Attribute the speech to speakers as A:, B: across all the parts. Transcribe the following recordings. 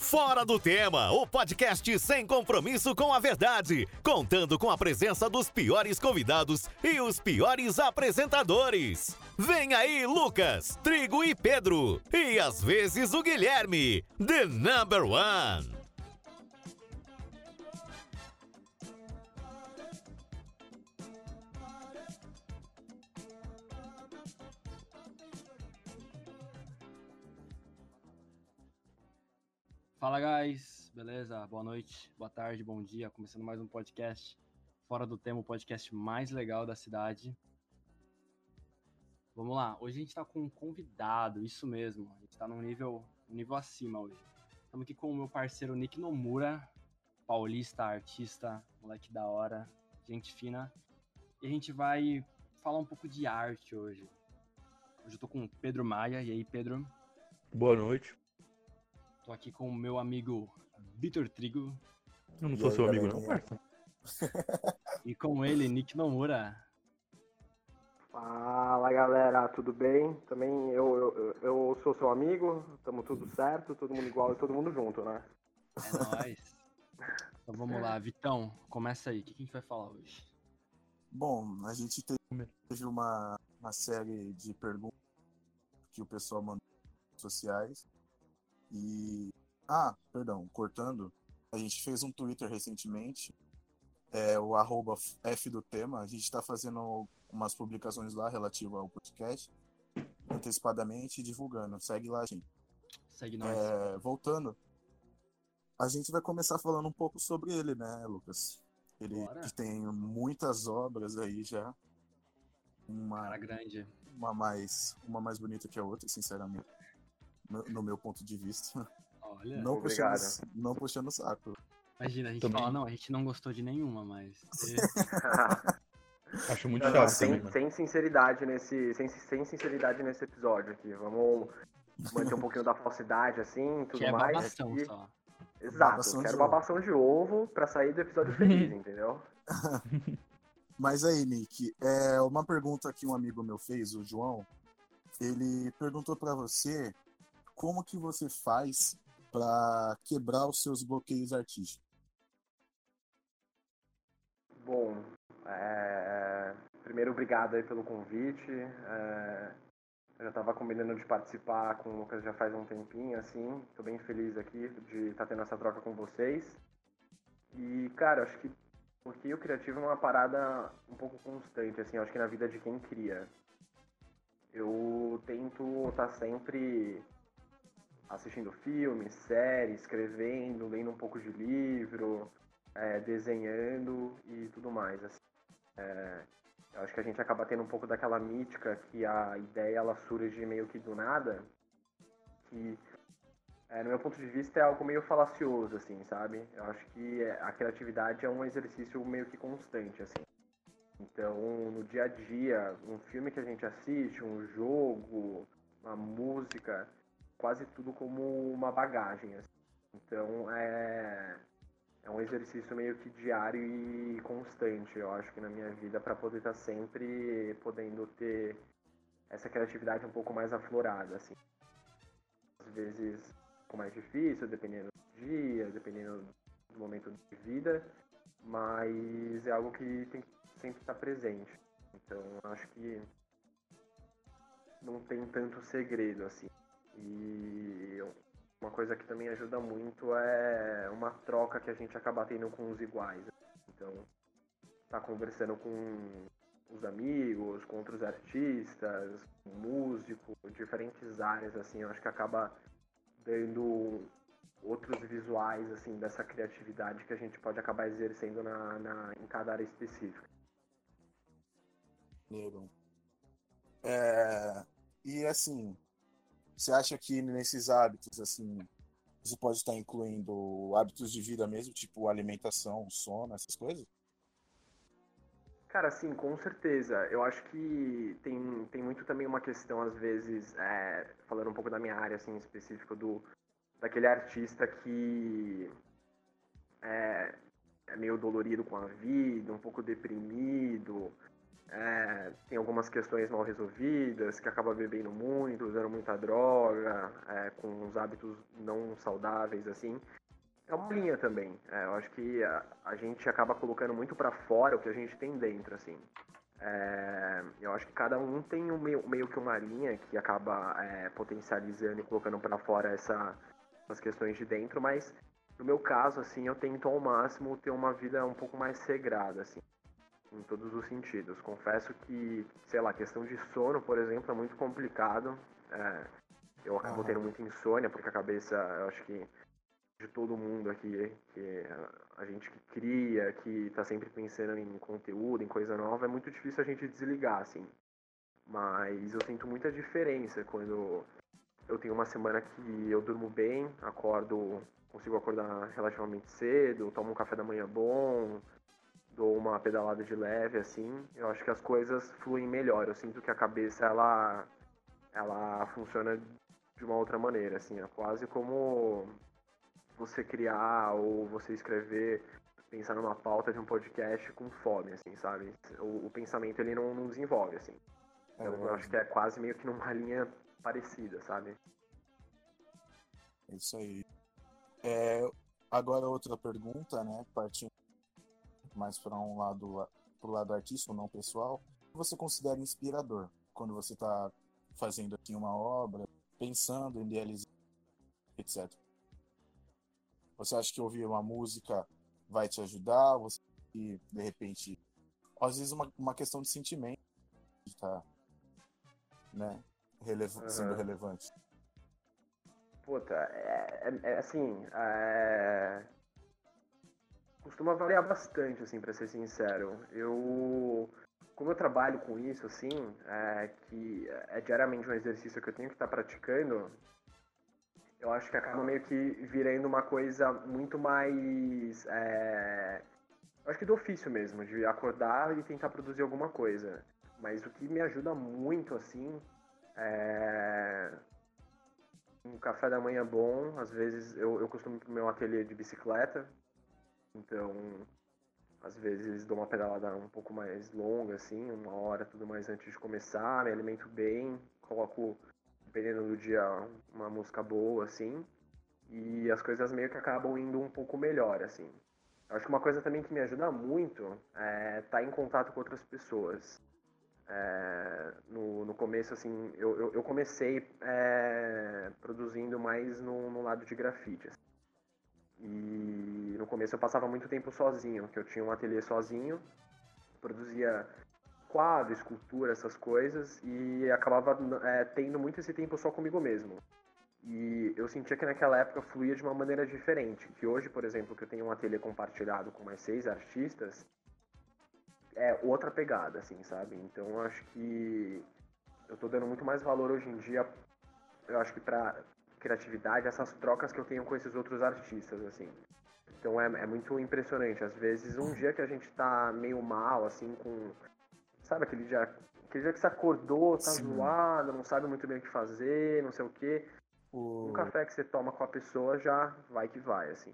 A: Fora do Tema, o podcast sem compromisso com a verdade, contando com a presença dos piores convidados e os piores apresentadores. Vem aí, Lucas, Trigo e Pedro, e às vezes o Guilherme, the number one.
B: Fala, guys. Beleza? Boa noite, boa tarde, bom dia. Começando mais um podcast Fora do Tema, o podcast mais legal da cidade. Vamos lá. Hoje a gente tá com um convidado, isso mesmo. A gente tá num nível, um nível acima hoje. Estamos aqui com o meu parceiro Nick Nomura, paulista, artista, moleque da hora, gente fina. E a gente vai falar um pouco de arte hoje. Hoje eu tô com o Pedro Maia. E aí, Pedro?
C: Boa noite.
B: Tô aqui com o meu amigo Vitor Trigo.
C: Eu não sou seu amigo, não, parça.
B: E com ele, Nick Nomura.
D: Fala galera, tudo bem? Também eu, eu, eu sou seu amigo, tamo tudo certo, todo mundo igual e todo mundo junto, né?
B: É nóis. Então vamos lá, Vitão, começa aí. O que a gente vai falar hoje?
E: Bom, a gente teve uma, uma série de perguntas que o pessoal mandou nas redes sociais. E. Ah, perdão, cortando. A gente fez um Twitter recentemente, é, o arroba F do tema. A gente está fazendo umas publicações lá relativas ao podcast, antecipadamente e divulgando. Segue lá, gente.
B: Segue nós.
E: É, voltando, a gente vai começar falando um pouco sobre ele, né, Lucas? Ele
B: Bora.
E: que tem muitas obras aí já. Uma,
B: Cara grande.
E: uma mais uma mais bonita que a outra, sinceramente. No, no meu ponto de vista.
B: Olha,
E: Não
D: Obrigado.
E: puxando, não puxando o saco.
B: imagina, a gente
C: Também.
B: fala, não, a gente não gostou de nenhuma, mas.
C: Acho muito
D: Não,
C: chato
D: sem,
C: também, mano.
D: sem sinceridade nesse. Sem, sem sinceridade nesse episódio aqui. Vamos manter um pouquinho da falsidade, assim, tudo
B: que é
D: mais.
B: babação
D: E-
B: só.
D: Exato,
E: Babação
D: quero
E: de ovo.
D: babação de ovo pra sair do episódio feliz, entendeu?
E: Mas aí, Nick, é uma pergunta que um amigo meu fez, o João. Ele perguntou pra você como que você faz pra quebrar os seus bloqueios artísticos.
D: Bom, é, primeiro obrigado aí pelo convite. é, Eu já estava combinando de participar com o Lucas já faz um tempinho, assim. Tô bem feliz aqui de estar tendo essa troca com vocês. E, cara, acho que porque o criativo é uma parada um pouco constante, assim, acho que na vida de quem cria. Eu tento estar sempre assistindo filmes, séries, escrevendo, lendo um pouco de livro, é, desenhando e tudo mais. Assim. É, eu acho que a gente acaba tendo um pouco daquela mítica que a ideia ela surge meio que do nada, que é, no meu ponto de vista é algo meio falacioso, assim, sabe? Eu acho que é, a criatividade é um exercício meio que constante, assim. Então, no dia a dia, um filme que a gente assiste, um jogo, uma música, quase tudo como uma bagagem, assim. Então, é, é um exercício meio que diário e constante, eu acho que na minha vida, para poder estar sempre podendo ter essa criatividade um pouco mais aflorada, assim. Às vezes um pouco mais difícil, dependendo do dia, dependendo do momento de vida, mas é algo que tem que sempre estar presente. Então, acho que não tem tanto segredo, assim. E uma coisa que também ajuda muito é uma troca que a gente acaba tendo com os iguais. Então, tá conversando com os amigos, com outros artistas, músicos, diferentes áreas, assim, eu acho que acaba dando outros visuais, assim, dessa criatividade que a gente pode acabar exercendo na, na, em cada área específica.
E: Negro. É, e assim, você acha que nesses hábitos, assim, você pode estar incluindo hábitos de vida mesmo, tipo alimentação, sono, essas coisas?
D: Cara, sim, com certeza. Eu acho que tem, tem muito também uma questão, às vezes, é, falando um pouco da minha área, assim, específica, do, daquele artista que é, é meio dolorido com a vida, um pouco deprimido, é, tem algumas questões mal resolvidas, que acaba bebendo muito, usando muita droga, é, com uns hábitos não saudáveis, assim. É uma linha também. É, eu acho que a, a, gente acaba colocando muito para fora o que a gente tem dentro, assim. É, eu acho que cada um tem um meio, meio que uma linha que acaba é, potencializando e colocando para fora essa, essas questões de dentro, mas no meu caso, assim, eu tento ao máximo ter uma vida um pouco mais regrada, assim em todos os sentidos. Confesso que, sei lá, questão de sono, por exemplo, é muito complicado. É, eu acabo tendo muita insônia, porque a cabeça, eu acho que de todo mundo aqui, que a gente que cria, que está sempre pensando em conteúdo, em coisa nova, é muito difícil a gente desligar, assim. Mas eu sinto muita diferença quando eu tenho uma semana que eu durmo bem, acordo, consigo acordar relativamente cedo, tomo um café da manhã bom, dou uma pedalada de leve, assim, eu acho que as coisas fluem melhor. Eu sinto que a cabeça, ela, ela funciona de uma outra maneira, assim, é quase como você criar ou você escrever, pensar numa pauta de um podcast com fome, assim, sabe? O, o pensamento, ele não, não desenvolve, assim. É então, eu acho que é quase meio que numa linha parecida, sabe?
E: É isso aí. É, agora outra pergunta, né? Partindo mais para um lado pro lado artístico, não pessoal, você considera inspirador quando você está fazendo aqui uma obra, pensando em idealizar, etc. Você acha que ouvir uma música vai te ajudar? Você e de repente, às vezes uma, uma questão de sentimento está, né, releva uhum. sendo relevante.
D: Puta, é, é, é assim, é costuma variar bastante, assim, para ser sincero. Eu, como eu trabalho com isso, assim, é, que é diariamente um exercício que eu tenho que estar tá praticando, eu acho que acaba meio que virando uma coisa muito mais. É, eu acho que do ofício mesmo, de acordar e tentar produzir alguma coisa. Mas o que me ajuda muito, assim, é. Um café da manhã bom, às vezes eu, eu costumo ir pro meu ateliê de bicicleta, então, às vezes dou uma pedalada um pouco mais longa, assim, uma hora, tudo mais antes de começar, me alimento bem, coloco, dependendo do dia, uma música boa, assim, e as coisas meio que acabam indo um pouco melhor, assim. Eu acho que uma coisa também que me ajuda muito é estar tá em contato com outras pessoas. É, no, no começo, assim, eu, eu, eu comecei é, produzindo mais no, no lado de grafite. Assim. E começo eu passava muito tempo sozinho, que eu tinha um ateliê sozinho, produzia quadro, escultura, essas coisas, e acabava é, tendo muito esse tempo só comigo mesmo. E eu sentia que naquela época fluía de uma maneira diferente, que hoje, por exemplo, que eu tenho um ateliê compartilhado com mais seis artistas, é outra pegada, assim, sabe? Então eu acho que eu tô dando muito mais valor hoje em dia, eu acho que pra criatividade, essas trocas que eu tenho com esses outros artistas, assim. Então é, é muito impressionante. Às vezes, um dia que a gente tá meio mal, assim, com. Sabe aquele dia, aquele dia que você acordou, tá Sim. zoado, não sabe muito bem o que fazer, não sei o quê. O... Um café que você toma com a pessoa já vai que vai, assim.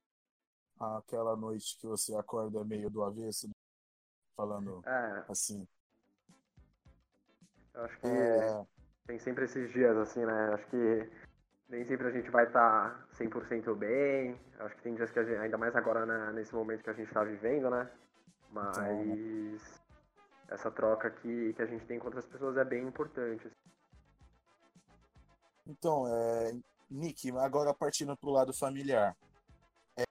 E: Aquela noite que você acorda meio do avesso, né? falando é. assim.
D: Eu acho que é... tem sempre esses dias, assim, né? Acho que nem sempre a gente vai estar tá 100% bem. Acho que tem dias que a gente, ainda mais agora né, nesse momento que a gente está vivendo, né? Mas essa troca que, que a gente tem com outras pessoas é bem importante.
E: Então, é, Nick, agora partindo para o lado familiar. É,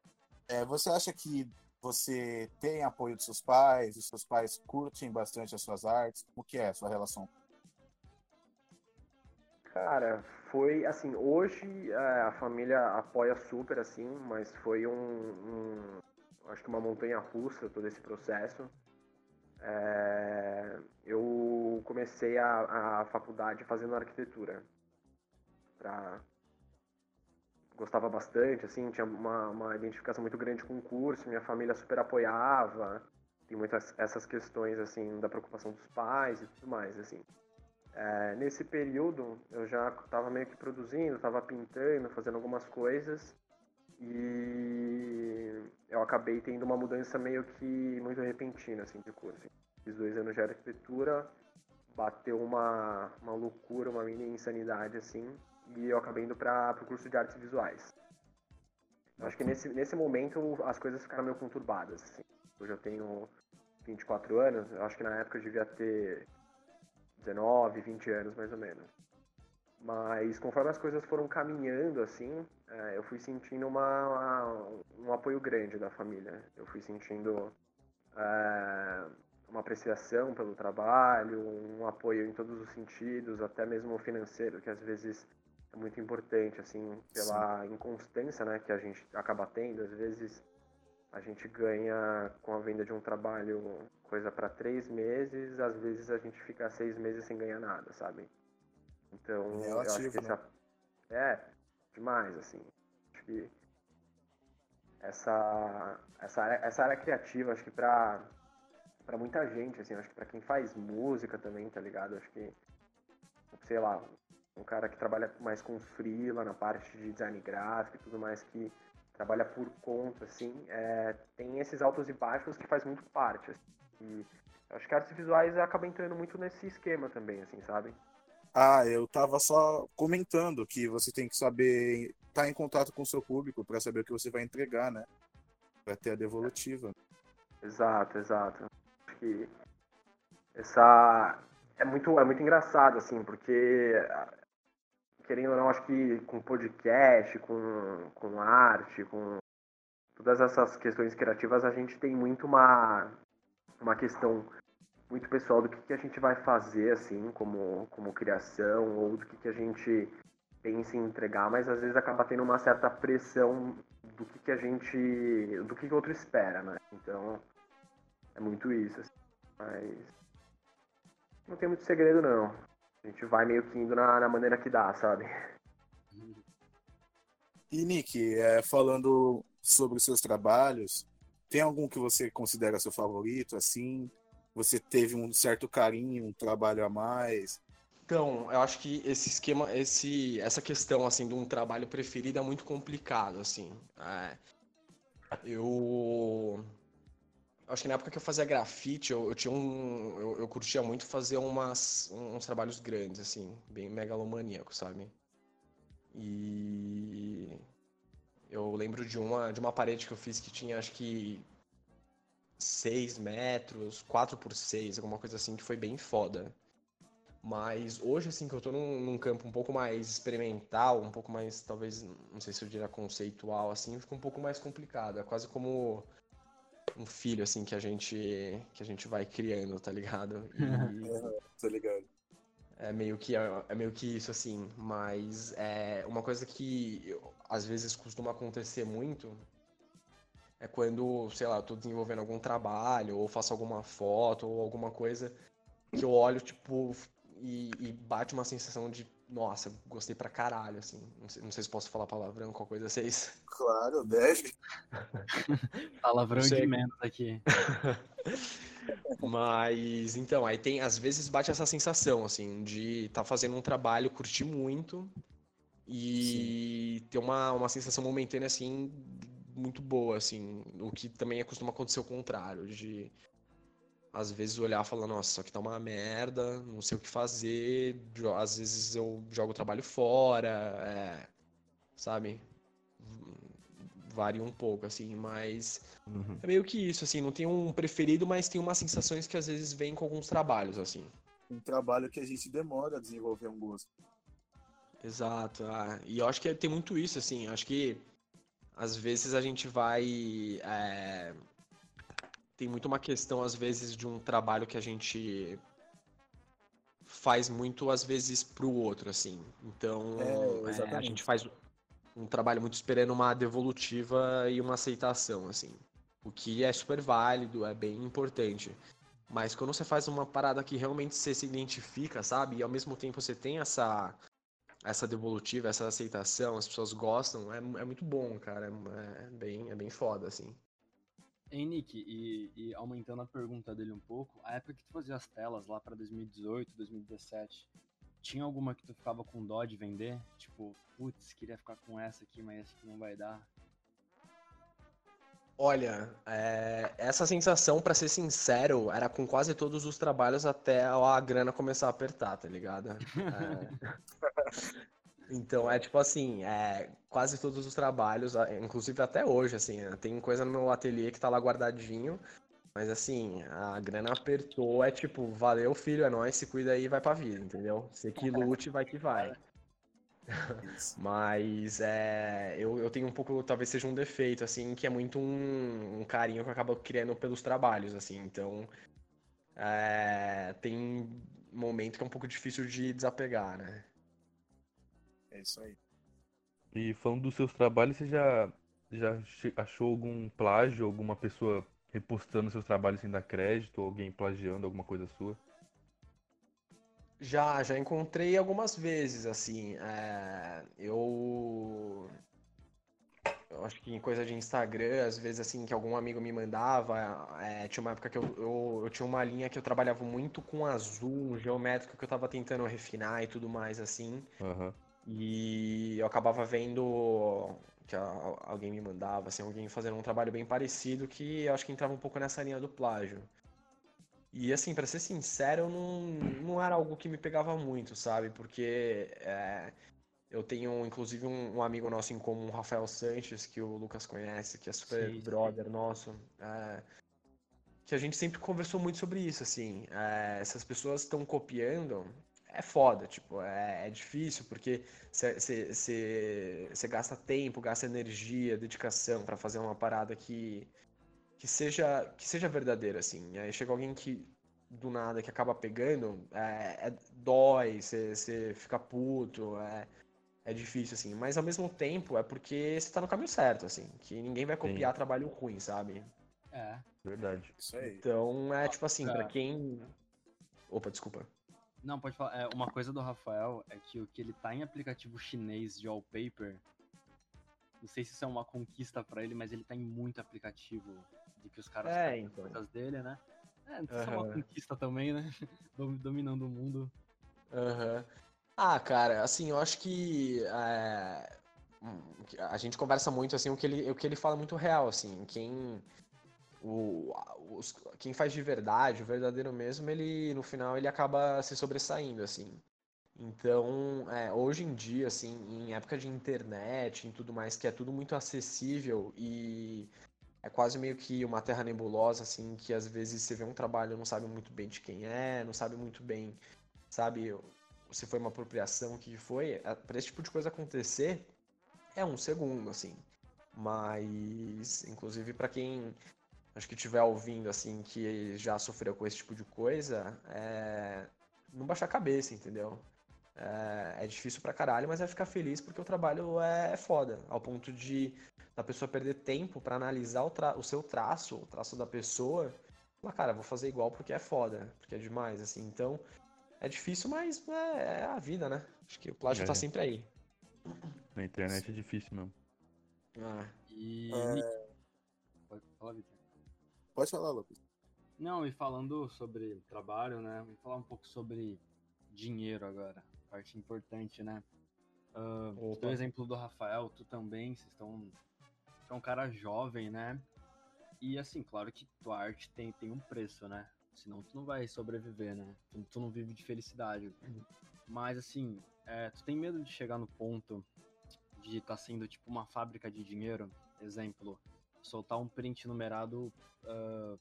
E: é, você acha que você tem apoio dos seus pais? Os seus pais curtem bastante as suas artes? Como que é a sua relação?
D: Cara, foi assim, hoje é, a família apoia super, assim, mas foi um, um acho que uma montanha russa todo esse processo. É, eu comecei a, a faculdade fazendo arquitetura. Pra, gostava bastante, assim, tinha uma, uma identificação muito grande com o curso, minha família super apoiava, tem muitas essas questões, assim, da preocupação dos pais e tudo mais, assim. É, nesse período eu já estava meio que produzindo, estava pintando, fazendo algumas coisas e eu acabei tendo uma mudança meio que muito repentina assim de curso.
F: Fiz dois anos de arquitetura, bateu uma, uma loucura, uma mini insanidade, assim, e eu acabei indo para o curso de artes visuais. Eu acho que nesse, nesse momento as coisas ficaram meio conturbadas, assim. Hoje eu tenho 24 anos, eu acho que na época eu devia ter 19, 20 anos mais ou menos. Mas conforme as coisas foram caminhando, assim, é, eu fui sentindo uma, uma, um apoio grande da família. Eu fui sentindo é, uma apreciação pelo trabalho, um apoio em todos os sentidos, até mesmo financeiro, que às vezes é muito importante, assim, pela Sim. inconstância né, que a gente acaba tendo. Às vezes a gente ganha com a venda de um trabalho coisa para três meses, às vezes a gente fica seis meses sem ganhar nada, sabe? Então,
E: é eu acho que
F: né? é demais, assim. Acho que essa, essa, área, essa área criativa, acho que pra, pra muita gente, assim, acho que pra quem faz música também, tá ligado? Acho que, sei lá, um cara que trabalha mais com freela na parte de design gráfico e tudo mais, que trabalha por conta, assim, é, tem esses altos e baixos que faz muito parte, assim, e acho que artes visuais acaba entrando muito nesse esquema também, assim, sabe?
E: Ah, eu tava só comentando que você tem que saber estar tá em contato com o seu público para saber o que você vai entregar, né? Para ter a devolutiva.
F: Exato, exato. Acho que essa é muito é muito engraçado assim, porque querendo ou não, acho que com podcast, com, com arte, com todas essas questões criativas, a gente tem muito uma, uma questão muito pessoal do que, que a gente vai fazer, assim, como, como criação, ou do que, que a gente pensa em entregar, mas às vezes acaba tendo uma certa pressão do que, que a gente. do que, que o outro espera, né? Então, é muito isso, assim. Mas. Não tem muito segredo, não. A gente vai meio que indo na, na maneira que dá, sabe?
E: E Nick, é, falando sobre os seus trabalhos, tem algum que você considera seu favorito, assim? Você teve um certo carinho, um trabalho a mais?
D: Então, eu acho que esse esquema, esse, essa questão assim de um trabalho preferido é muito complicado, assim. É, eu acho que na época que eu fazia grafite, eu, eu tinha um. Eu, eu, curtia muito fazer umas, uns trabalhos grandes, assim, bem megalomaníacos, sabe? E eu lembro de uma, de uma parede que eu fiz que tinha acho que 6 metros, 4 por 6, alguma coisa assim, que foi bem foda. Mas hoje, assim, que eu tô num, num, campo um pouco mais experimental, um pouco mais, talvez, não sei se eu diria conceitual, assim, fica um pouco mais complicado. É quase como um filho, assim, que a gente, que a gente vai criando, tá ligado?
E: E... tá ligado.
D: É meio que, é, é meio que isso, assim. Mas é uma coisa que às vezes costuma acontecer muito é quando, sei lá, eu tô desenvolvendo algum trabalho, ou faço alguma foto, ou alguma coisa, que eu olho, tipo, e, e bate uma sensação de, nossa, gostei pra caralho, assim. Não sei, não sei se posso falar palavrão, qual coisa vocês.
E: Claro, deve.
B: palavrão de menos aqui.
D: Mas, então, aí tem, às vezes bate essa sensação, assim, de estar tá fazendo um trabalho, curtir muito e Sim. ter uma, uma sensação momentânea, assim, muito boa, assim. O que também costuma acontecer o contrário, de às vezes olhar e falar, nossa, isso aqui tá uma merda, não sei o que fazer, às vezes eu jogo o trabalho fora, é, sabe? Varia um pouco, assim, mas uhum. é meio que isso, assim, não tem um preferido, mas tem umas sensações que às vezes vêm com alguns trabalhos, assim.
E: Um trabalho que a gente demora a desenvolver um gosto.
D: Exato, ah, e eu acho que tem muito isso, assim, acho que às vezes a gente vai. É... Tem muito uma questão, às vezes, de um trabalho que a gente faz muito, às vezes, pro outro, assim. Então, é, é, a gente faz um trabalho muito esperando uma devolutiva e uma aceitação, assim. O que é super válido, é bem importante. Mas quando você faz uma parada que realmente você se identifica, sabe? E ao mesmo tempo você tem essa essa devolutiva, essa aceitação, as pessoas gostam, é, é muito bom, cara. É, é, bem, é bem foda, assim.
B: Hein, Nick, e, e, aumentando a pergunta dele um pouco, a época que tu fazia as telas lá pra 2018, 2017, tinha alguma que tu ficava com dó de vender? Tipo, putz, queria ficar com essa aqui, mas acho que não vai dar.
D: Olha, é, essa sensação, pra ser sincero, era com quase todos os trabalhos até a grana começar a apertar, tá ligado? É. Então, é tipo assim, é, quase todos os trabalhos, inclusive até hoje, assim, tem coisa no meu ateliê que tá lá guardadinho, mas assim, a grana apertou, é tipo, valeu filho, é nóis, se cuida aí e vai pra vida, entendeu? Você que lute, vai que vai. Mas é, eu, eu tenho um pouco, talvez seja um defeito, assim, que é muito um, um carinho que eu acabo criando pelos trabalhos, assim. Então, é, tem momento que é um pouco difícil de desapegar, né?
E: É isso aí.
C: E falando dos seus trabalhos, você já, já achou algum plágio, alguma pessoa repostando seus trabalhos sem dar crédito, ou alguém plagiando alguma coisa sua?
D: Já, já encontrei algumas vezes, assim. É, eu. Eu acho que em coisa de Instagram, às vezes, assim, que algum amigo me mandava. É, tinha uma época que eu, eu, eu, tinha uma linha que eu trabalhava muito com azul, um geométrico que eu tava tentando refinar e tudo mais, assim.
C: Uhum.
D: E eu acabava vendo que alguém me mandava, assim, alguém fazendo um trabalho bem parecido que eu acho que entrava um pouco nessa linha do plágio. E assim, para ser sincero, não, não era algo que me pegava muito, sabe? Porque é, eu tenho, inclusive, um, um, amigo nosso em comum, Rafael Sanches, que o Lucas conhece, que é super sim, brother nosso. É, que a gente sempre conversou muito sobre isso, assim. É, essas pessoas estão copiando, é foda, tipo, é, é difícil, porque você gasta tempo, gasta energia, dedicação para fazer uma parada que que seja que seja verdadeira assim. Aí chega alguém que do nada que acaba pegando, é, é dói, você fica puto, é, é difícil assim. Mas ao mesmo tempo é porque você tá no caminho certo, assim, que ninguém vai copiar Sim. trabalho ruim, sabe?
B: É.
C: Verdade.
E: Isso aí.
D: Então é tipo assim, para quem Opa, desculpa.
B: Não, pode falar. É, uma coisa do Rafael é que o que ele tá em aplicativo chinês de wallpaper, não sei se isso é uma conquista para ele, mas ele tá em muito aplicativo de que os caras
D: é, então.
B: coisas dele, né? É, isso uhum. é uma conquista também, né? Dominando o mundo.
D: Uhum. Ah, cara, assim, eu acho que é, a gente conversa muito, assim, o que, ele, o que ele fala é muito real, assim, quem, o, os, quem faz de verdade, o verdadeiro mesmo, ele, no final, ele acaba se sobressaindo, assim. Então, é, hoje em dia, assim, em época de internet, em tudo mais, que é tudo muito acessível e é quase meio que uma terra nebulosa, assim, que às vezes você vê um trabalho não sabe muito bem de quem é, não sabe muito bem, sabe, se foi uma apropriação, o que foi. É, Para esse tipo de coisa acontecer, é um segundo, assim. Mas, inclusive, para quem acho que estiver ouvindo, assim, que já sofreu com esse tipo de coisa, é... não baixar a cabeça, entendeu? É, é difícil pra caralho, mas vai ficar feliz porque o trabalho é, é foda, ao ponto de da pessoa perder tempo para analisar o, o, seu traço, o traço da pessoa. Falar, cara, vou fazer igual porque é foda, porque é demais, assim. Então, é difícil, mas é, é a vida, né? Acho que o plágio é. tá sempre aí.
C: Na internet é difícil mesmo.
B: Ah. E. É... Pode falar, Victor.
E: Pode falar, Lucas.
B: Não, e falando sobre trabalho, né? Vamos falar um pouco sobre dinheiro agora. Parte importante, né? Uh, o exemplo do Rafael, tu também, vocês estão tu é um cara jovem, né? E assim, claro que tua arte tem, tem um preço, né? Senão tu não vai sobreviver, né? Tu, tu não vive de felicidade. Mas assim, é, tu tem medo de chegar no ponto de estar tá sendo tipo uma fábrica de dinheiro? Exemplo, soltar um print numerado uh,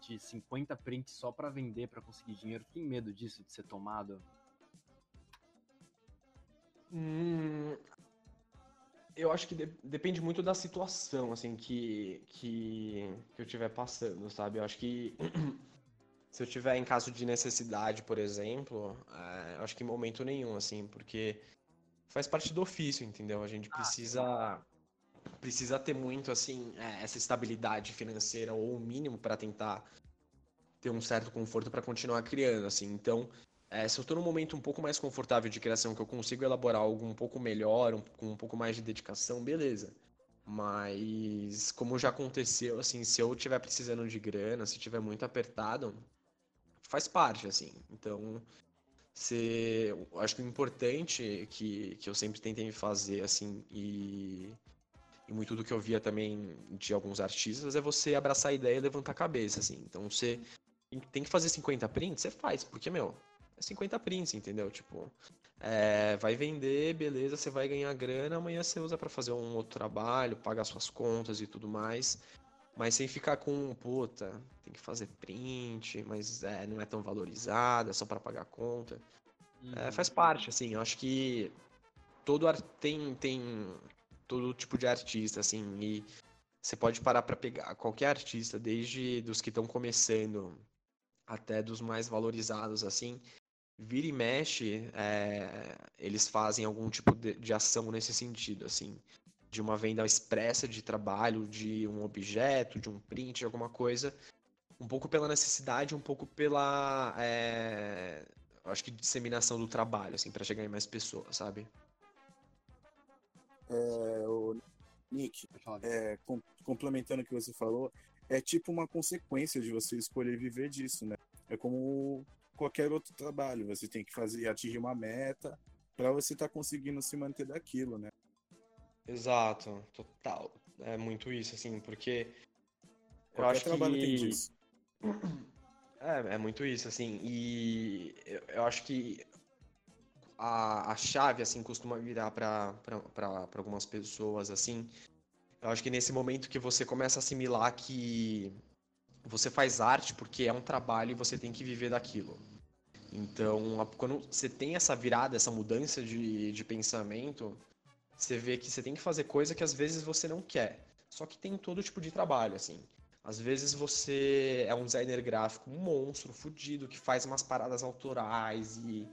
B: de 50 prints só para vender, para conseguir dinheiro. Tem medo disso, de ser tomado?
D: Hum, eu acho que de, depende muito da situação, assim, que, que, que eu estiver passando, sabe? Eu acho que se eu estiver em caso de necessidade, por exemplo, é, eu acho que em momento nenhum, assim, porque faz parte do ofício, entendeu? A gente ah, precisa ter muito, assim, é, essa estabilidade financeira ou o mínimo para tentar ter um certo conforto para continuar criando, assim. Então, é, se eu estou num momento um pouco mais confortável de criação, que eu consigo elaborar algo um pouco melhor, um, com um pouco mais de dedicação, beleza. Mas, como já aconteceu, assim, se eu estiver precisando de grana, se estiver muito apertado, faz parte, assim. Então, se, acho que o importante que, que eu sempre tentei fazer, assim, e, e muito do que eu via também de alguns artistas é você abraçar a ideia e levantar a cabeça, assim. Então você tem que fazer 50 prints, você faz, porque, meu, é 50 prints, entendeu? Tipo, é, vai vender, beleza, você vai ganhar grana, amanhã você usa para fazer um outro trabalho, pagar suas contas e tudo mais. Mas sem ficar com, puta, tem que fazer print, mas é, não é tão valorizado, é só para pagar conta. Uhum. É, faz parte, assim, eu acho que todo tem, tem todo tipo de artista, assim, e você pode parar para pegar qualquer artista, desde dos que estão começando até dos mais valorizados, assim, vira e mexe, é, eles fazem algum tipo de, de, ação nesse sentido, assim, de uma venda expressa de trabalho, de um objeto, de um print, de alguma coisa, um pouco pela necessidade, um pouco pela, é, acho que disseminação do trabalho, assim, para chegar em mais pessoas, sabe?
E: É, o Nick, é, com, complementando o que você falou, é tipo uma consequência de você escolher viver disso, né? É como qualquer outro trabalho, você tem que fazer atingir uma meta para você estar tá conseguindo se manter daquilo, né?
D: Exato, total. É muito isso, assim, porque
E: qualquer eu acho trabalho que... tem disso.
D: É, é muito isso, assim, e eu, eu acho que a, a chave, assim, costuma virar para algumas pessoas, assim. Eu acho que nesse momento que você começa a assimilar que você faz arte porque é um trabalho e você tem que viver daquilo. Então, quando você tem essa virada, essa mudança de, de pensamento, você vê que você tem que fazer coisa que às vezes você não quer. Só que tem todo tipo de trabalho, assim. Às vezes você é um designer gráfico, um monstro, fudido, que faz umas paradas autorais e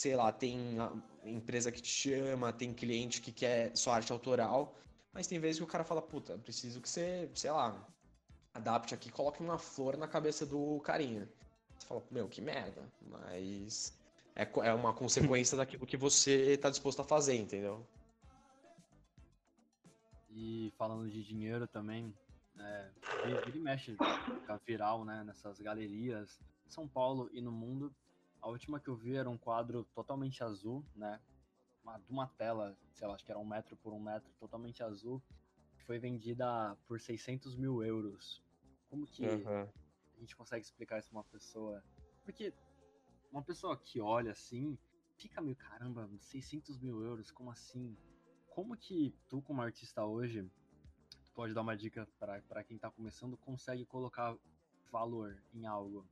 D: sei lá, tem empresa que te chama, tem cliente que quer só arte autoral, mas tem vezes que o cara fala, puta, preciso que você, sei lá, adapte aqui, coloque uma flor na cabeça do carinha. Você fala, meu, que merda, mas é, é uma consequência daquilo que você está disposto a fazer, entendeu?
B: E falando de dinheiro também, é, vira e mexe, fica viral, né, nessas galerias, São Paulo e no mundo, a última que eu vi era um quadro totalmente azul, né? Uma, de uma tela, sei lá, acho que era um metro por um metro, totalmente azul, que foi vendida por 600 mil euros. Como que uhum. a gente consegue explicar isso pra uma pessoa? Porque uma pessoa que olha assim, fica meio, caramba, 600 mil euros, como assim? Como que tu, como artista hoje, tu pode dar uma dica para quem tá começando, consegue colocar valor em algo?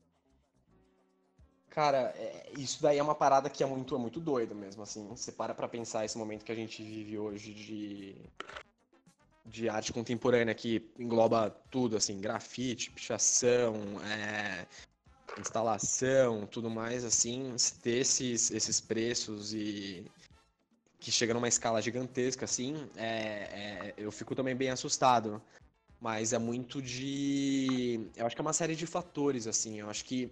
D: Cara, é, isso daí é uma parada que é muito, é muito doida mesmo, assim. Você para pra pensar esse momento que a gente vive hoje de, de arte contemporânea, que engloba tudo, assim, grafite, pichação, é, instalação, tudo mais, assim, ter esses, esses preços e que chega numa escala gigantesca, assim, é, é, eu fico também bem assustado. Mas é muito de. Eu acho que é uma série de fatores, assim. Eu acho que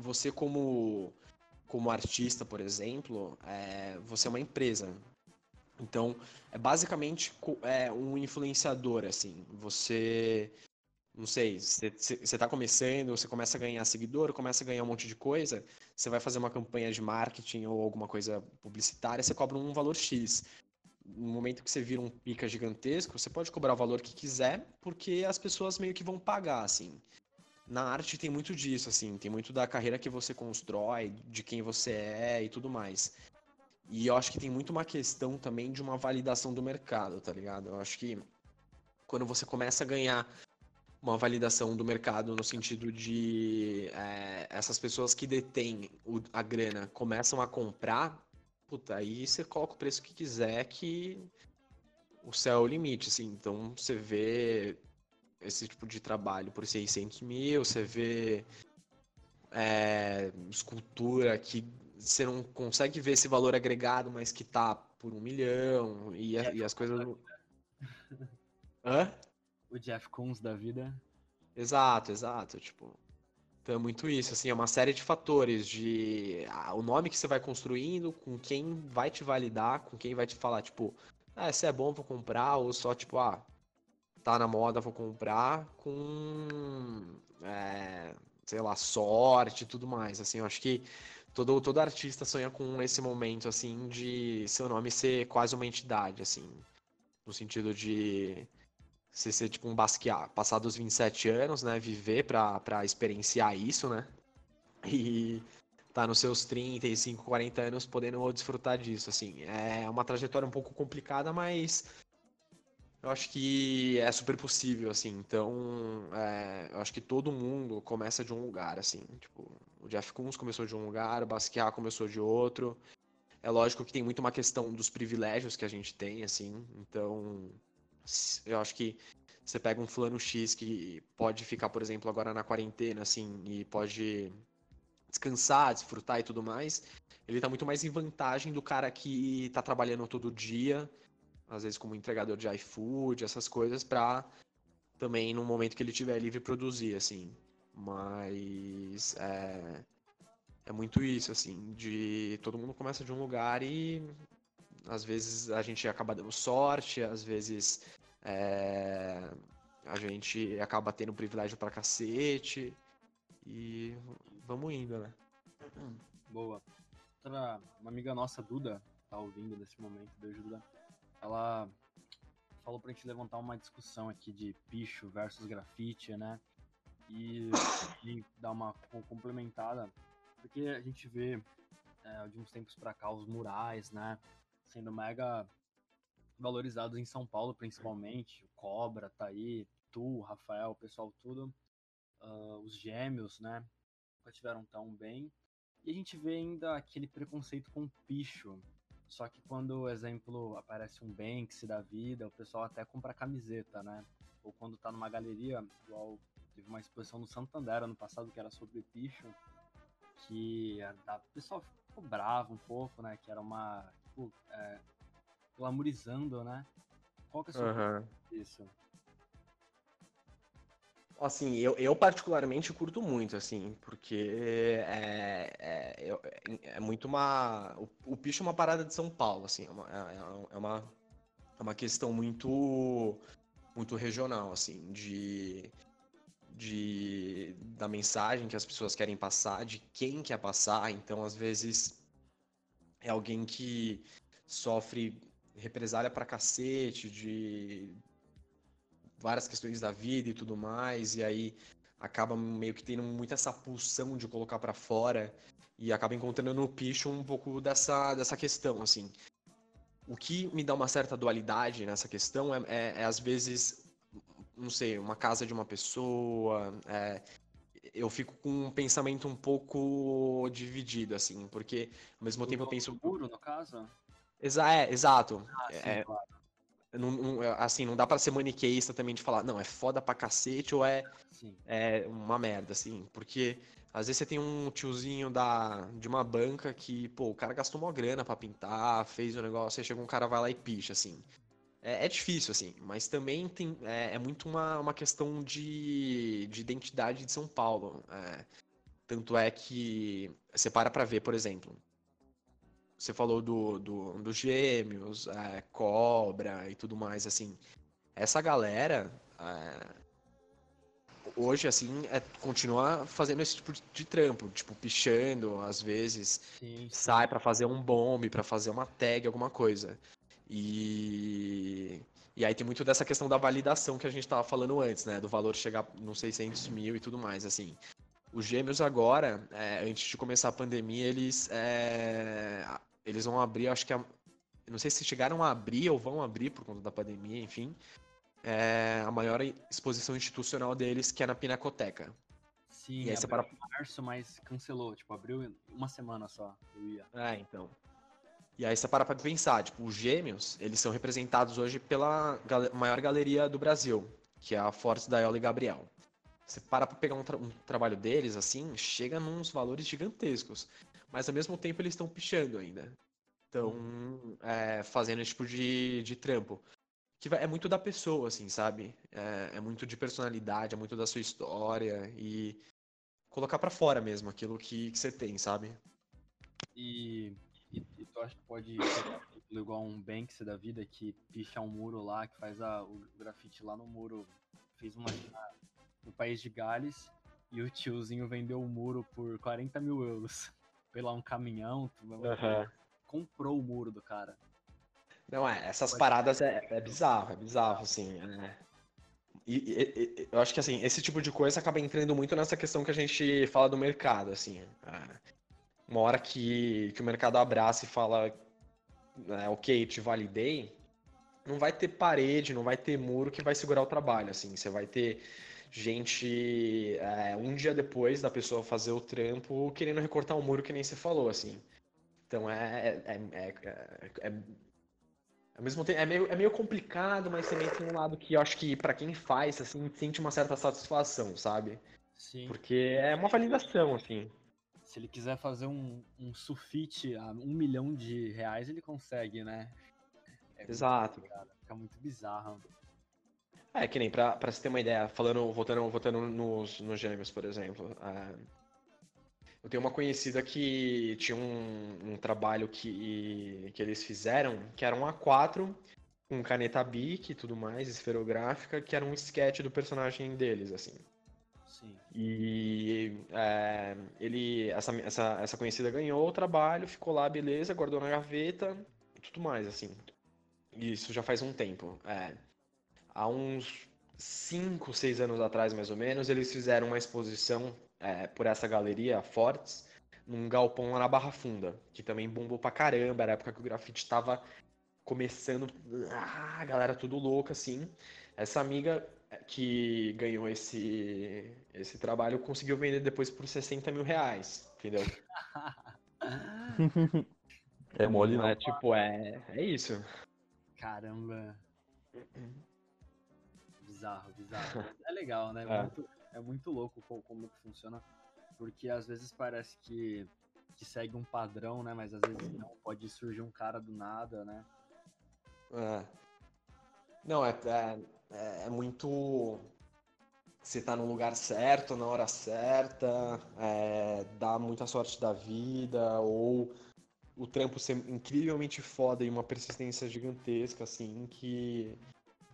D: você como, como artista, por exemplo, é, você é uma empresa. Então, é basicamente é, um influenciador, assim. Você, não sei, você está começando, você começa a ganhar seguidor, começa a ganhar um monte de coisa, você vai fazer uma campanha de marketing ou alguma coisa publicitária, você cobra um valor X. No momento que você vira um pica gigantesco, você pode cobrar o valor que quiser, porque as pessoas meio que vão pagar, assim na arte tem muito disso, assim, tem muito da carreira que você constrói, de quem você é e tudo mais. E eu acho que tem muito uma questão também de uma validação do mercado, tá ligado? Eu acho que quando você começa a ganhar uma validação do mercado no sentido de é, essas pessoas que detêm o, a grana começam a comprar, puta, aí você coloca o preço que quiser que o céu é o limite, assim. Então você vê esse tipo de trabalho por 600 mil, você vê é, escultura que você não consegue ver esse valor agregado, mas que tá por um milhão, e, a, e as coisas.
B: Hã? O Jeff Koons da vida.
D: Exato, exato. Tipo, então é muito isso, assim, é uma série de fatores de ah, o nome que você vai construindo, com quem vai te validar, com quem vai te falar, tipo, ah, se é bom, vou comprar, ou só, tipo, ah, tá na moda, vou comprar, com, é, sei lá, sorte e tudo mais. Assim, eu acho que todo, todo artista sonha com esse momento, assim, de seu nome ser quase uma entidade, assim. no sentido de você ser tipo um Basquiat, passar dos 27 anos, né, viver pra, pra experienciar isso, né, e tá nos seus 35, 40 anos podendo desfrutar disso, assim. É uma trajetória um pouco complicada, mas eu acho que é super possível, assim. Então, é, eu acho que todo mundo começa de um lugar, assim. Tipo, o Jeff Koons começou de um lugar, o Basquiat começou de outro. É lógico que tem muito uma questão dos privilégios que a gente tem, assim. Então, eu acho que você pega um fulano X que pode ficar, por exemplo, agora na quarentena, assim, e pode descansar, desfrutar e tudo mais, ele tá muito mais em vantagem do cara que tá trabalhando todo dia, às vezes como entregador de iFood, essas coisas, pra também no momento que ele tiver livre produzir, assim. Mas é, é muito isso, assim, de todo mundo começa de um lugar e às vezes a gente acaba dando sorte, às vezes é, a gente acaba tendo privilégio pra cacete. E vamos indo, né?
B: Boa. Outra, uma amiga nossa, Duda, tá ouvindo nesse momento, beijo, Duda. Ela falou pra gente levantar uma discussão aqui de picho versus grafite, né? E, e dar uma complementada, porque a gente vê é, de uns tempos pra cá os murais, né? Sendo mega valorizados em São Paulo, principalmente. O Cobra tá aí, tu, Rafael, o pessoal tudo. Uh, os gêmeos, né? nunca tiveram tão bem. E a gente vê ainda aquele preconceito com picho. Só que quando, exemplo, aparece um Banksy da vida, o pessoal até compra camiseta, né? Ou quando tá numa galeria, igual teve uma exposição no Santander ano passado que era sobre picho, que a, o pessoal ficou bravo um pouco, né? Que era uma, tipo, é, glamorizando, né? Qual que é a sua
D: Aham.
B: isso?
D: Assim, eu, eu particularmente curto muito, assim, porque é, é, eu- é muito uma. O, o picho é uma parada de São Paulo, assim, é uma, é, é uma, é uma questão muito, muito regional, assim, de, de, da mensagem que as pessoas querem passar, de quem quer passar, então às vezes é alguém que sofre represália pra cacete, de várias questões da vida e tudo mais, e aí acaba meio que tendo muito essa pulsão de colocar pra fora e acaba encontrando no picho um pouco dessa, dessa questão, assim. O que me dá uma certa dualidade nessa questão é, é- é, às vezes, não sei, uma casa de uma pessoa, é, eu fico com um pensamento um pouco dividido, assim, porque ao mesmo tempo eu penso...
B: Muro, no caso?
D: Exa é, exato.
B: Ah, sim,
D: É,
B: claro.
D: Não, não- assim, não dá pra ser maniqueísta também de falar, não, é foda pra cacete ou é,
B: Sim.
D: é uma merda, assim. Porque às vezes você tem um tiozinho da, de uma banca que, pô, o cara gastou uma grana pra pintar, fez o negócio, aí chega um cara, vai lá e picha, assim. É, é difícil, assim, mas também tem, é, é muito uma, uma questão de, de identidade de São Paulo. é. tanto é que você para pra ver, por exemplo, você falou do, do, dos gêmeos, é, cobra e tudo mais, assim. Essa galera, é, hoje, assim, é, continua fazendo esse tipo de, trampo, tipo, pichando, às vezes,
B: Sim,
D: sai pra fazer um bombe, pra fazer uma tag, alguma coisa. E, e aí tem muito dessa questão da validação que a gente tava falando antes, né? Do valor chegar nos 600 mil e tudo mais, assim. Os gêmeos agora, é, antes de começar a pandemia, eles, é, eles vão abrir, acho que a, não sei se chegaram a abrir ou vão abrir por conta da pandemia, enfim, é, a maior exposição institucional deles, que é na Pinacoteca.
B: Sim,
D: E aí você para-
B: em março, mas cancelou. Tipo, abriu uma semana só. Eu ia.
D: É, então. E aí você para pra pensar, tipo, os gêmeos, eles são representados hoje pela gale- maior galeria do Brasil, que é a Fortes da e Gabriel. Você para pra pegar um, tra- um trabalho deles, assim, chega nos valores gigantescos. Mas ao mesmo tempo eles estão pichando ainda. Estão é, fazendo esse tipo de, de trampo. Que vai- é muito da pessoa, assim, sabe? É, é muito de personalidade, é muito da sua história e colocar pra fora mesmo aquilo que, que você tem, sabe?
B: E, e, e tu acha que pode igual um Banksy da vida que picha um muro lá, que faz a, o grafite lá no muro, fez uma no país de Gales e o tiozinho vendeu o muro por 40 mil euros. Foi lá um caminhão, tu- comprou o muro do cara.
D: Não, é, essas paradas é, é bizarro, é bizarro, assim. É. E, e, e, eu acho que, assim, esse tipo de coisa acaba entrando muito nessa questão que a gente fala do mercado, assim. É. Uma hora que, que o mercado abraça e fala, é, ok, te validei, não vai ter parede, não vai ter muro que vai segurar o trabalho, assim. Você vai ter gente, é, um dia depois da pessoa fazer o trampo, querendo recortar um muro que nem você falou, assim. Então é, é, é, é ao mesmo tempo, é meio, é meio complicado, mas também tem um lado que eu acho que para quem faz, assim, sente uma certa satisfação, sabe?
B: Sim.
D: Porque é uma validação, assim.
B: Se ele quiser fazer um, um sulfite a um milhão de reais, ele consegue, né?
D: É Exato.
B: Muito, Fica muito bizarro.
D: É, que nem, pra, pra você ter uma ideia, falando, voltando, voltando nos, nos gêmeos, por exemplo. Uh, eu tenho uma conhecida que tinha um, um, trabalho que, que eles fizeram, que era um A4 com caneta Bic e tudo mais, esferográfica, que era um sketch do personagem deles, assim.
B: Sim.
D: E é, ele, essa, essa, essa conhecida ganhou o trabalho, ficou lá, beleza, guardou na gaveta e tudo mais, assim. Isso já faz um tempo. É. Há uns 5, 6 anos atrás, mais ou menos, eles fizeram uma exposição é, por essa galeria, Fortes, num galpão lá na Barra Funda, que também bombou pra caramba, era a época que o grafite tava começando, ah, a galera tudo louca, assim. Essa amiga que ganhou esse, esse trabalho conseguiu vender depois por 60 mil reais, entendeu?
C: é mole não.
D: É tipo, é, é isso.
B: Caramba. Bizarro, bizarro. É legal, né? É. Muito, é muito louco como, como que funciona, porque às vezes parece que, que segue um padrão, né? Mas às vezes não, pode surgir um cara do nada, né?
D: É. Não, é, é, é muito. Você tá no lugar certo, na hora certa, é, dá muita sorte da vida, ou o trampo ser incrivelmente foda e uma persistência gigantesca, assim, que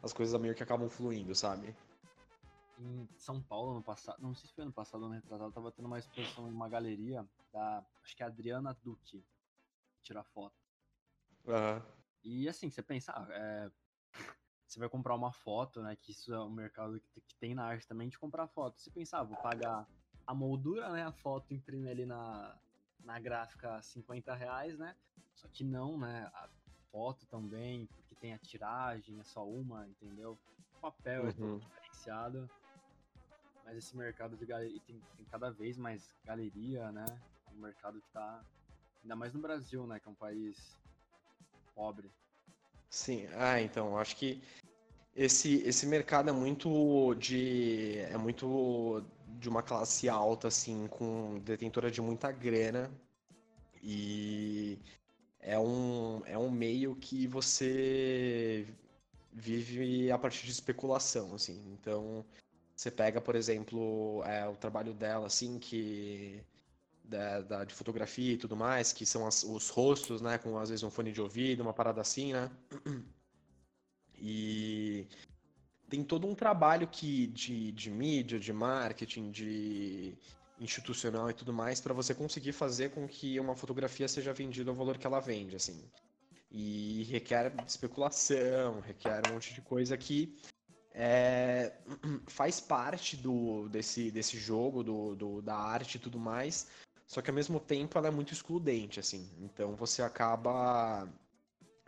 D: as coisas meio que acabam fluindo, sabe?
B: em São Paulo no passado, não sei se foi ano passado ou ano retrasado, tava tendo uma exposição em uma galeria da, acho que é Adriana Duque, tirar foto.
D: Uhum.
B: E assim, você pensa, ah, é, você vai comprar uma foto, né, que isso é um mercado que, que tem na arte também de comprar foto. Você pensa, ah, vou pagar a moldura, né, a foto imprime ali na, na gráfica 50 reais, né, só que não, né, a foto também, tem a tiragem, é só uma, entendeu? O papel uhum. é todo diferenciado. Mas esse mercado de galeria tem, tem cada vez mais galeria, né? É um mercado que tá. Ainda mais no Brasil, né? Que é um país pobre.
D: Sim, ah, então, acho que esse, esse mercado é muito de. é muito de uma classe alta, assim, com detentora de muita grana. E é um, é um meio que você vive a partir de especulação, assim. Então, você pega, por exemplo, é, o trabalho dela, assim, que. Da, da, de fotografia e tudo mais, que são as, os rostos, né? Com às vezes um fone de ouvido, uma parada assim, né? E tem todo um trabalho que de, de mídia, de marketing, de institucional e tudo mais para você conseguir fazer com que uma fotografia seja vendida ao valor que ela vende, assim. E requer especulação, requer um monte de coisa que é, faz parte do, desse, desse jogo, do, do, da arte e tudo mais, só que ao mesmo tempo ela é muito excludente, assim. Então você acaba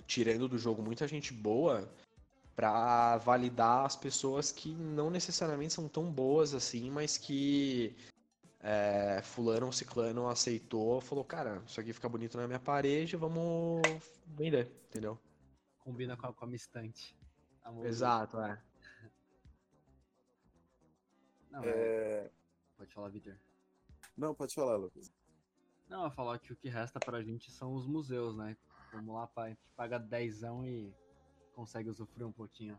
D: tirando do jogo muita gente boa para validar as pessoas que não necessariamente são tão boas assim, mas que é, fulano ou ciclano aceitou, falou, cara, isso aqui fica bonito na minha parede, vamos vender, entendeu?
B: Combina com a, com a minha estante.
D: Exato, é.
B: Não, é... Pode falar, Vitor.
E: Não, pode falar, Lucas.
B: Não, eu falar que o que resta pra gente são os museus, né? Vamos lá, pai, paga dezão e consegue usufruir um pouquinho.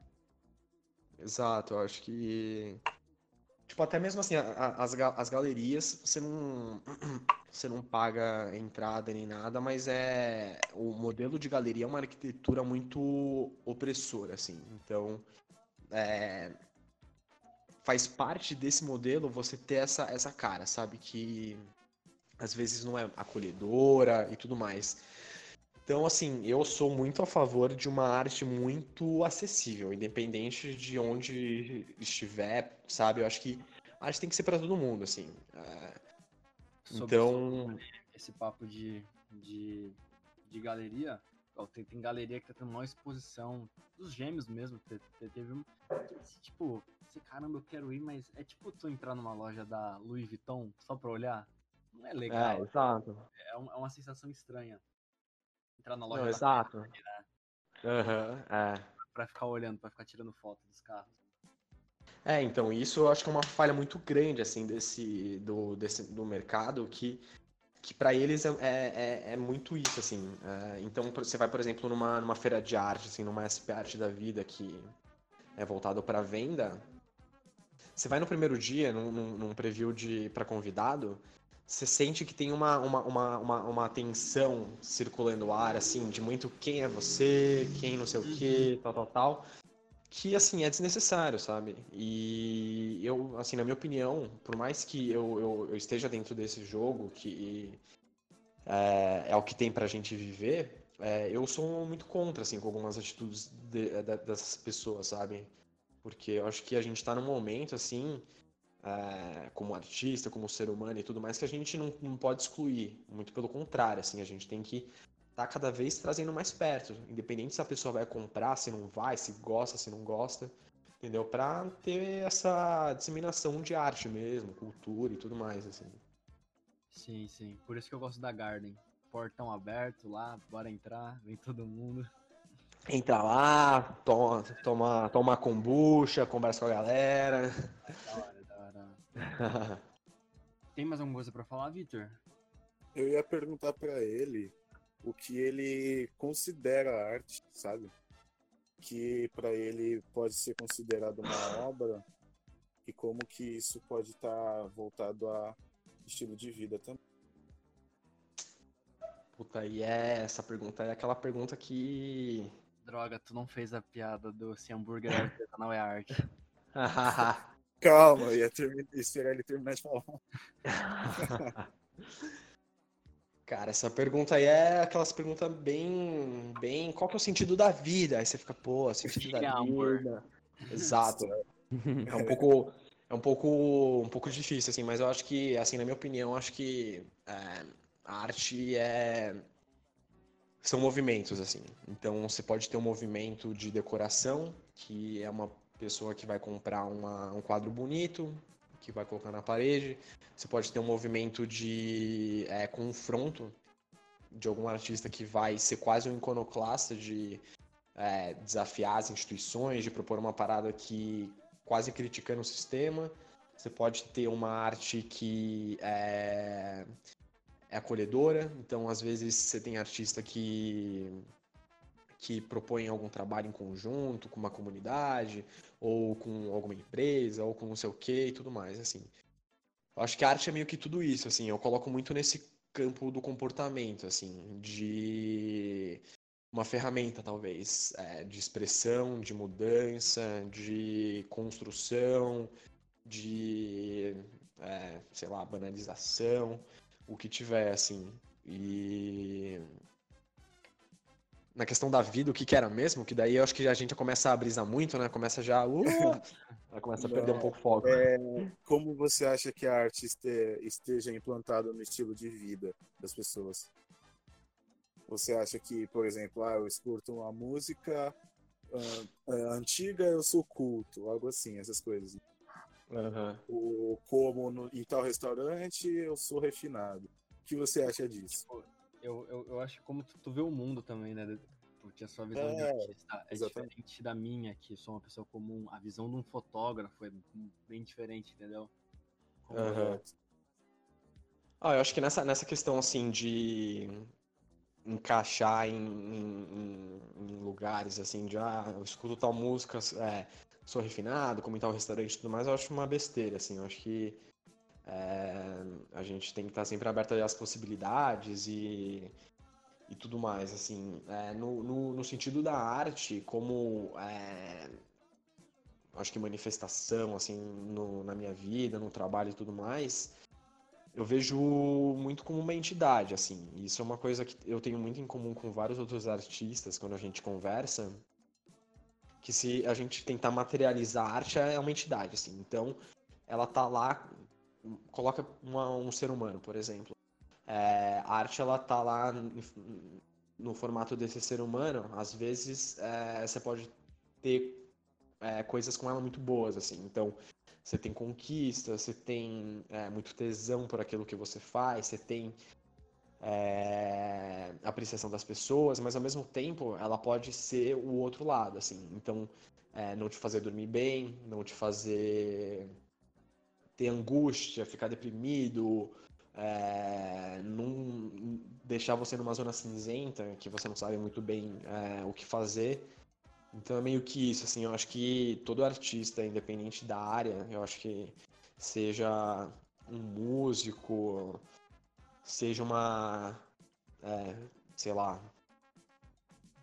D: Exato, eu acho que. Tipo, até mesmo assim, as, as galerias, você não, você não paga entrada nem nada, mas é. O modelo de galeria é uma arquitetura muito opressora, assim. Então, é, faz parte desse modelo você ter essa, essa cara, sabe? Que às vezes não é acolhedora e tudo mais. Então, assim, eu sou muito a favor de uma arte muito acessível, independente de onde estiver, sabe? Eu acho que a arte tem que ser para todo mundo, assim. É... Então.
B: Esse papo de, de, de galeria, tem, tem galeria que tá tendo uma exposição dos gêmeos mesmo. Teve um. Tipo, você, caramba, eu quero ir, mas é tipo tu entrar numa loja da Louis Vuitton só pra olhar. Não é legal.
D: É, exato.
B: É, é uma sensação estranha. Entrar na loja Não,
D: Exato. Né? Uhum, é.
B: Pra ficar olhando, pra ficar tirando foto dos carros.
D: É, então, isso eu acho que é uma falha muito grande, assim, desse, do, desse, do mercado, que, que para eles é, é, é, muito isso, assim. É, então, você vai, por exemplo, numa, numa feira de arte, assim, numa SP Arte da Vida, que é voltado para venda, você vai no primeiro dia, num, num, num preview para convidado, você sente que tem uma, uma, uma, uma, uma tensão circulando o ar, assim, de muito quem é você, quem não sei o que, uhum. tal, tal, tal, que, assim, é desnecessário, sabe? E eu, assim, na minha opinião, por mais que eu, eu, eu esteja dentro desse jogo, que é, é, o que tem pra gente viver, é, eu sou muito contra, assim, com algumas atitudes de, de, dessas pessoas, sabe? Porque eu acho que a gente tá num momento, assim, é, como artista, como ser humano e tudo mais, que a gente não, não pode excluir. Muito pelo contrário, assim, a gente tem que estar tá cada vez trazendo mais perto. Independente se a pessoa vai comprar, se não vai, se gosta, se não gosta. Entendeu? Pra ter essa disseminação de arte mesmo, cultura e tudo mais, assim.
B: Sim, sim. Por isso que eu gosto da Garden. Portão aberto lá, bora entrar, vem todo mundo.
D: Entra lá, toma, toma, toma kombucha, conversa com a galera.
B: Tem mais alguma coisa para falar, Victor?
E: Eu ia perguntar para ele o que ele considera arte, sabe? Que para ele pode ser considerado uma obra e como que isso pode estar tá voltado a estilo de vida também.
D: Puta, e é, essa pergunta é aquela pergunta que.
B: Droga, tu não fez a piada do se hambúrguer artesanal é arte.
E: Calma, ia terminar, esperar ele terminar de falar.
D: Cara, essa pergunta aí é aquelas perguntas bem, bem, qual que é o sentido da vida? Aí você fica, pô, sentido da vida. Exato. É um pouco, é um pouco, um pouco difícil assim, mas eu acho que, assim, na minha opinião, acho que é, a arte é são movimentos assim. Então você pode ter um movimento de decoração, que é uma pessoa que vai comprar uma, um quadro bonito, que vai colocar na parede. Você pode ter um movimento de é, confronto de algum artista que vai ser quase um iconoclasta de é, desafiar as instituições, de propor uma parada que quase criticando o sistema. Você pode ter uma arte que é, é acolhedora, então às vezes você tem artista que que propõem algum trabalho em conjunto com uma comunidade, ou com alguma empresa, ou com não sei o que e tudo mais, assim. Eu acho que a arte é meio que tudo isso, assim, eu coloco muito nesse campo do comportamento, assim, de uma ferramenta, talvez, é, de expressão, de mudança, de construção, de, é, sei lá, banalização, o que tiver, assim. E na questão da vida, o que, que era mesmo, que daí eu acho que a gente começa a brisar muito, né? Começa já. Uh, começa a perder um pouco o foco.
E: É, como você acha que a arte esteja implantada no estilo de vida das pessoas? Você acha que, por exemplo, ah, eu escuto uma música uh, uh, antiga, eu sou culto, algo assim, essas coisas.
D: Uhum.
E: Ou como no, em tal restaurante, eu sou refinado. O que você acha disso?
B: Eu, eu, eu acho como tu, tu vê o mundo também, né? Porque a sua visão é, de artista é exatamente. diferente da minha, que sou uma pessoa comum. A visão de um fotógrafo é bem diferente, entendeu?
D: Uhum. Ah, eu acho que nessa, nessa questão, assim, de encaixar em, em, em lugares, assim, de, ah, eu escuto tal música, é, sou refinado, como em tal restaurante e tudo mais, eu acho uma besteira, assim, eu acho que é, a gente tem que estar sempre aberto às possibilidades e, e tudo mais, assim, é, no, no, no, sentido da arte, como é, acho que manifestação, assim, no, na minha vida, no trabalho e tudo mais, eu vejo muito como uma entidade, assim. Isso é uma coisa que eu tenho muito em comum com vários outros artistas quando a gente conversa, que se a gente tentar materializar a arte é uma entidade, assim. Então, ela tá lá, coloca uma, um ser humano, por exemplo. É, a arte ela tá lá no formato desse ser humano. Às vezes é, você pode ter é, coisas com ela muito boas, assim. Então, você tem conquista, você tem é, muito tesão por aquilo que você faz, você tem é, apreciação das pessoas, mas ao mesmo tempo ela pode ser o outro lado, assim. Então, é, não te fazer dormir bem, não te fazer ter angústia, ficar deprimido, é, não deixar você numa zona cinzenta que você não sabe muito bem é, o que fazer. Então é meio que isso, assim, eu acho que todo artista, independente da área, eu acho que seja um músico, seja uma, é, sei lá,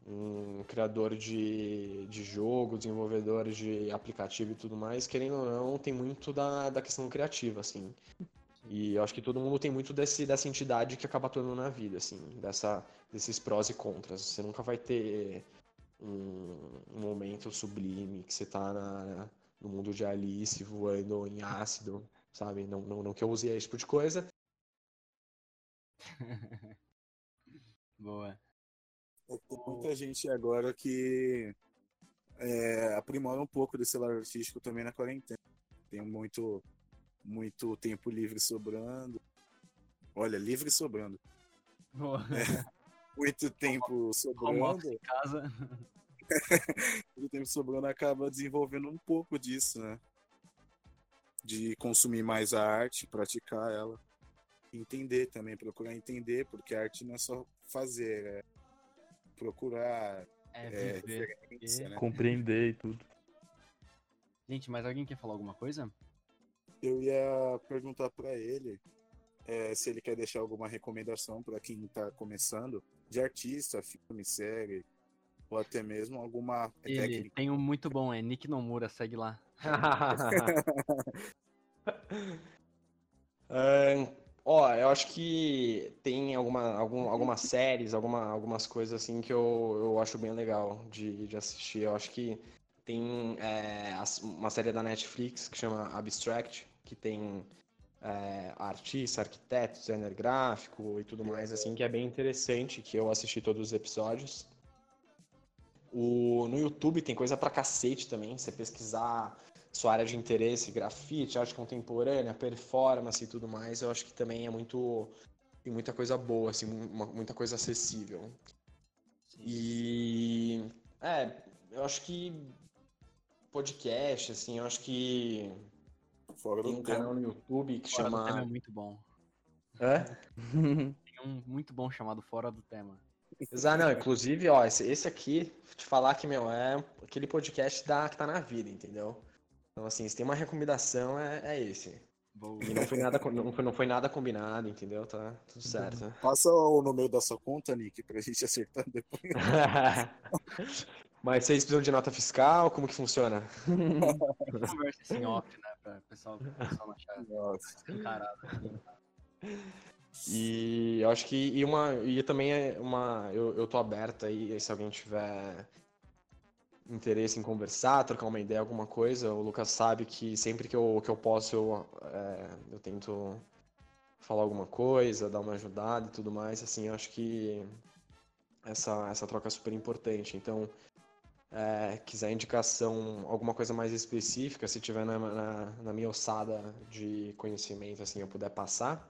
D: um criador de, de jogo, desenvolvedor de aplicativo e tudo mais, querendo ou não, tem muito da, da questão criativa, assim. E eu acho que todo mundo tem muito desse, dessa entidade que acaba atuando na vida, assim, dessa, desses prós e contras. Você nunca vai ter um, um momento sublime que você tá na, no mundo de Alice voando em ácido, sabe? Não, não, não que eu use esse tipo de coisa.
B: Boa.
E: Tem muita gente agora que é, aprimora um pouco desse lado artístico também na quarentena. Tem muito, muito tempo livre sobrando. Olha, livre sobrando. É, muito tempo sobrando.
B: em casa.
E: muito tempo sobrando acaba desenvolvendo um pouco disso, né? De consumir mais a arte, praticar ela. Entender também, procurar entender, porque a arte não é só fazer, é procurar
B: É,
E: é,
B: viver.
E: referência, né?
C: Compreender e tudo.
B: Gente, mas alguém quer falar alguma coisa?
E: Eu ia perguntar para ele é, se ele quer deixar alguma recomendação para quem está começando, de artista, filme, série, ou até mesmo alguma
B: Ele
E: técnica.
B: tem um muito bom, é Nick Nomura, segue lá.
D: É, ó, eu acho que tem alguma, algum, algumas séries, alguma, algumas coisas assim que eu, eu acho bem legal de, de assistir. Eu acho que tem é, uma série da Netflix que chama Abstract, que tem é, artista, arquiteto, designer gráfico e tudo mais, assim, que é bem interessante, que eu assisti todos os episódios. O, no YouTube tem coisa pra cacete também, você pesquisar sua área de interesse, grafite, arte contemporânea, performance e tudo mais, eu acho que também é muito. Tem muita coisa boa, assim, uma- muita coisa acessível. E. É, eu acho que. Podcast, assim, eu acho que.
E: Fora
D: Tem
E: do
D: um
E: tempo.
D: canal no YouTube que
B: Fora do tema é
D: chama.
B: muito bom.
D: Hã?
B: Tem um muito bom chamado Fora do Tema.
D: Exato, não, inclusive, ó, esse, esse aqui, vou te falar que, meu, é aquele podcast da, que tá na vida, entendeu? Então, assim, se tem uma recomendação, é, é esse.
B: Boa.
D: E não foi nada, não foi, não foi nada combinado, entendeu? Tá tudo certo.
E: Passa o número da sua conta, Nick, pra gente acertar depois.
D: Mas vocês precisam de nota fiscal? Como que funciona?
B: Conversa assim off, né? Pra pessoal, pessoal não achar encarado.
D: E eu acho que e uma e também é uma eu, eu tô aberto aí se alguém tiver interesse em conversar, trocar uma ideia, alguma coisa, o Lucas sabe que sempre que eu, que eu posso eu, é, eu tento falar alguma coisa, dar uma ajudada e tudo mais, assim, acho que essa, essa troca é super importante. Então, é, quiser indicação, alguma coisa mais específica, se tiver na, na, na minha ossada de conhecimento, assim, eu puder passar,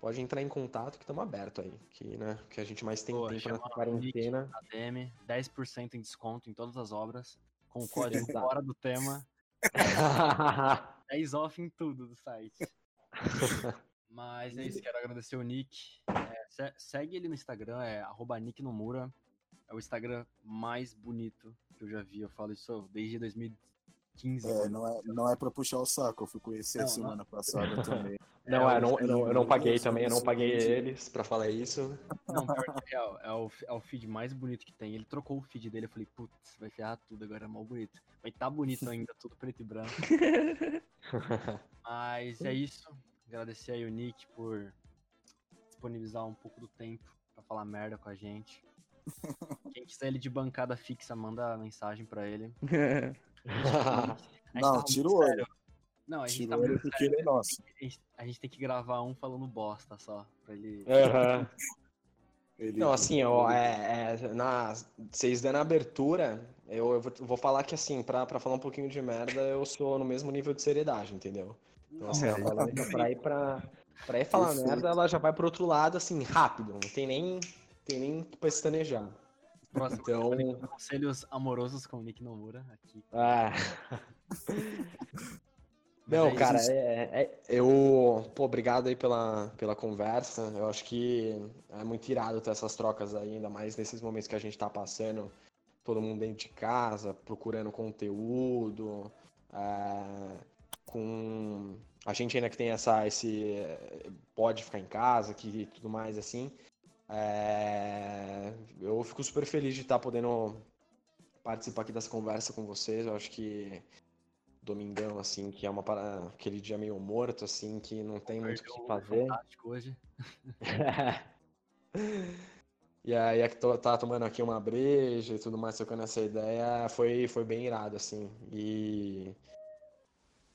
D: pode entrar em contato que estamos aberto aí, que, né, que a gente mais tem
B: Boa,
D: tempo nessa quarentena.
B: ADM, 10% em desconto em todas as obras. Com o código. Fora do Tema. 10 off em tudo do site. Mas é isso, quero agradecer o Nick. É, se- segue ele no Instagram, é arroba Nick Nomura. É o Instagram mais bonito que eu já vi. Eu falo isso desde 2015.
E: É, não é, não é pra puxar o saco, eu fui conhecer
B: Não,
E: semana passada também.
D: Não,
B: É,
D: eu não, eu não, eu não paguei também, eu não paguei eles pra falar isso.
B: Não, pior é real. É o, é o feed mais bonito que tem. Ele trocou o feed dele. Eu falei, putz, vai ferrar tudo agora, é mal bonito. Mas tá bonito ainda, tudo preto e branco. Mas é isso. Agradecer aí o Nick por disponibilizar um pouco do tempo pra falar merda com a gente. Quem quiser ele de bancada fixa, manda mensagem pra ele. A
E: Não, tira o
B: sério. Não, a gente
E: Tira
B: tá
E: o olho
B: muito
E: porque
B: sério.
E: ele é nosso.
B: A gente, a gente tem que gravar um falando bosta só, pra ele...
D: Aham.
E: Ele-
D: Não, assim, ó, é, é, na, vocês dando a abertura, eu, eu vou, vou falar que, assim, pra, pra falar um pouquinho de merda, eu sou no mesmo nível de seriedade, entendeu? Então, assim, a
E: É.
D: Valência, pra ir pra, pra ir falar
E: Perfeito.
D: merda, ela já vai pro outro lado, assim, rápido, não tem nem, tem nem pestanejar.
B: Próximo,
D: Então,
B: conselhos amorosos com o Nick Nomura aqui.
D: ah, Não,
B: é
D: cara, é, é- eu. Pô, obrigado aí pela, pela conversa. Eu acho que é muito irado ter essas trocas aí, ainda mais nesses momentos que a gente tá passando, todo mundo dentro de casa, procurando conteúdo, é, com. A gente ainda que tem essa, esse. Pode ficar em casa, que tudo mais assim. É, eu fico super feliz de estar podendo participar aqui dessa conversa com vocês. Eu acho que domingão, assim, que é uma para- aquele dia meio morto, assim, que não tem muito o que fazer.
B: Fantástico hoje.
D: E aí, é que tô, tá tomando aqui uma breja e tudo mais, trocando essa ideia, foi, foi bem irado, assim. E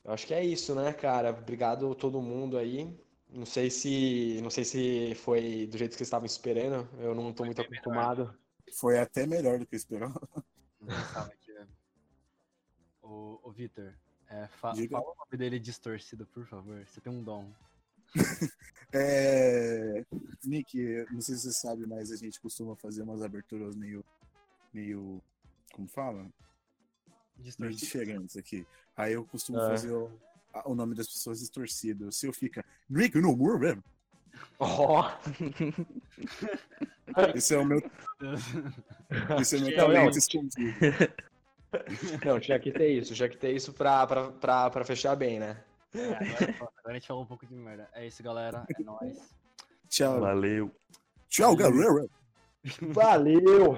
D: eu acho que é isso, né, cara? Obrigado a todo mundo aí. Não sei se, não sei se foi do jeito que vocês estavam esperando. Eu não tô muito acostumado.
E: Foi até melhor do que eu esperava.
B: Ô, ô Vitor, é, fa
E: Diga.
B: fala o nome dele distorcido, por favor. Você tem um dom.
E: É... Nick, não sei se você sabe, mas a gente costuma fazer umas aberturas meio. meio. como fala? Meio diferentes aqui. Aí eu costumo
D: É.
E: fazer o, o nome das pessoas distorcido. O seu fica. Nick no humor mesmo.
D: Ó,
E: Esse é o meu. Esse é o meu
D: Não,
E: talento
D: não.
E: escondido.
D: não, tinha que ter isso, tinha que ter isso pra, pra, pra, pra fechar bem, né?
B: É, agora, agora a gente falou um pouco de merda. É isso, galera. É nóis.
E: Tchau.
C: Valeu.
E: Tchau, galera.
D: Valeu!